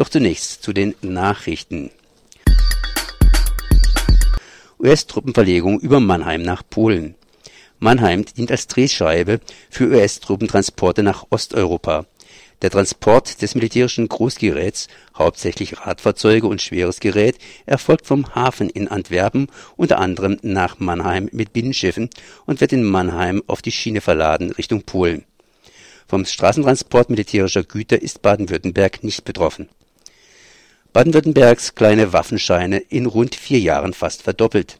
Doch zunächst zu den Nachrichten. US-Truppenverlegung über Mannheim nach Polen. Mannheim dient als Drehscheibe für US-Truppentransporte nach Osteuropa. Der Transport des militärischen Großgeräts, hauptsächlich Radfahrzeuge und schweres Gerät, erfolgt vom Hafen in Antwerpen unter anderem nach Mannheim mit Binnenschiffen und wird in Mannheim auf die Schiene verladen Richtung Polen. Vom Straßentransport militärischer Güter ist Baden-Württemberg nicht betroffen. Baden-Württembergs kleine Waffenscheine in rund vier Jahren fast verdoppelt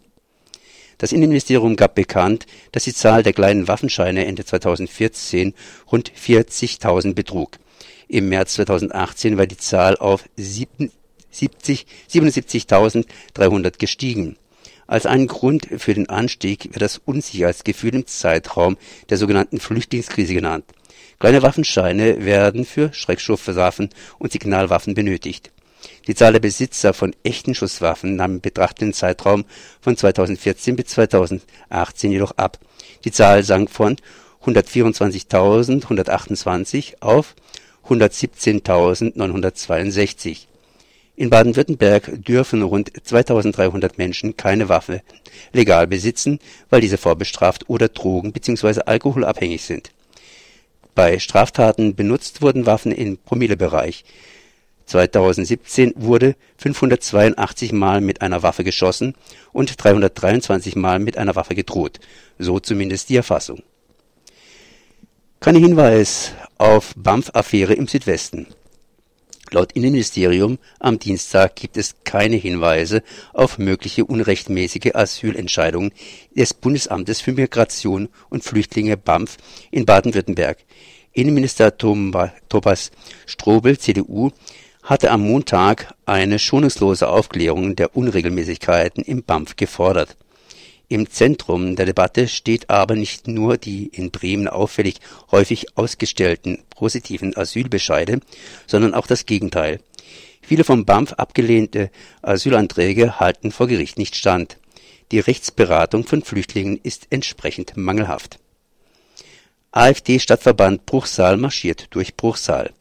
das Innenministerium gab bekannt, dass die Zahl der kleinen Waffenscheine Ende 2014 rund 40.000 betrug. Im März 2018 war die Zahl auf 77.300 gestiegen. Als einen Grund für den Anstieg wird das Unsicherheitsgefühl im Zeitraum der sogenannten Flüchtlingskrise genannt. Kleine Waffenscheine werden für Schreckschusswaffen und Signalwaffen benötigt die Zahl der Besitzer von echten Schusswaffen nahm im betrachteten Zeitraum von 2014 bis 2018 jedoch ab. Die Zahl sank von 124.128 auf 117.962. In Baden-Württemberg dürfen rund 2300 Menschen keine Waffe legal besitzen, weil diese vorbestraft oder drogen- bzw. alkoholabhängig sind. Bei Straftaten benutzt wurden Waffen im Promillebereich 2017 wurde 582 Mal mit einer Waffe geschossen und 323 Mal mit einer Waffe gedroht, so zumindest die Erfassung. Kein Hinweis auf BAMF-Affäre im Südwesten. Laut Innenministerium am Dienstag gibt es keine Hinweise auf mögliche unrechtmäßige Asylentscheidungen des Bundesamtes für Migration und Flüchtlinge BAMF in Baden-Württemberg. Innenminister Thomas Strobel, CDU, hatte am Montag eine schonungslose Aufklärung der Unregelmäßigkeiten im BAMF gefordert. Im Zentrum der Debatte steht aber nicht nur die in Bremen auffällig häufig ausgestellten positiven Asylbescheide, sondern auch das Gegenteil. Viele vom BAMF abgelehnte Asylanträge halten vor Gericht nicht stand. Die Rechtsberatung von Flüchtlingen ist entsprechend mangelhaft. AfD-Stadtverband Bruchsal marschiert durch Bruchsal.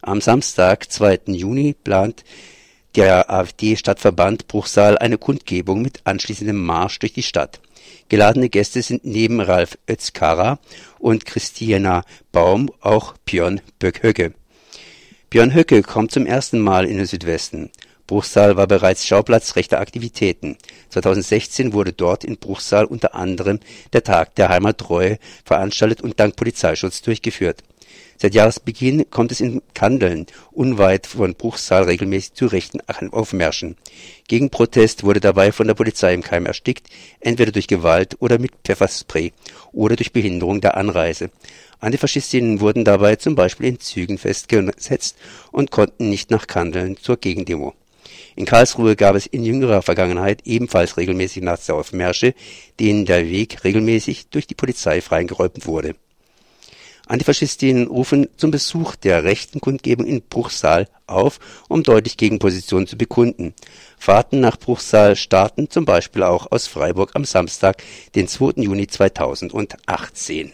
Am Samstag, 2. Juni, plant der AfD-Stadtverband Bruchsal eine Kundgebung mit anschließendem Marsch durch die Stadt. Geladene Gäste sind neben Ralf Özkara und Christina Baum auch Björn Böckhöcke. Björn Höcke kommt zum ersten Mal in den Südwesten. Bruchsal war bereits Schauplatz rechter Aktivitäten. 2016 wurde dort in Bruchsal unter anderem der Tag der Heimattreue veranstaltet und dank Polizeischutz durchgeführt. Seit Jahresbeginn kommt es in Kandeln, unweit von Bruchsal, regelmäßig zu rechten Aufmärschen. Gegenprotest wurde dabei von der Polizei im Keim erstickt, entweder durch Gewalt oder mit Pfefferspray oder durch Behinderung der Anreise. Antifaschistinnen wurden dabei zum Beispiel in Zügen festgesetzt und konnten nicht nach Kandeln zur Gegendemo. In Karlsruhe gab es in jüngerer Vergangenheit ebenfalls regelmäßig Nazi-Aufmärsche, denen der Weg regelmäßig durch die Polizei freigeräumt wurde Antifaschistinnen rufen zum Besuch der rechten Kundgebung in Bruchsal auf, um deutlich Gegenpositionen zu bekunden. Fahrten nach Bruchsal starten zum Beispiel auch aus Freiburg am Samstag, den 2. Juni 2018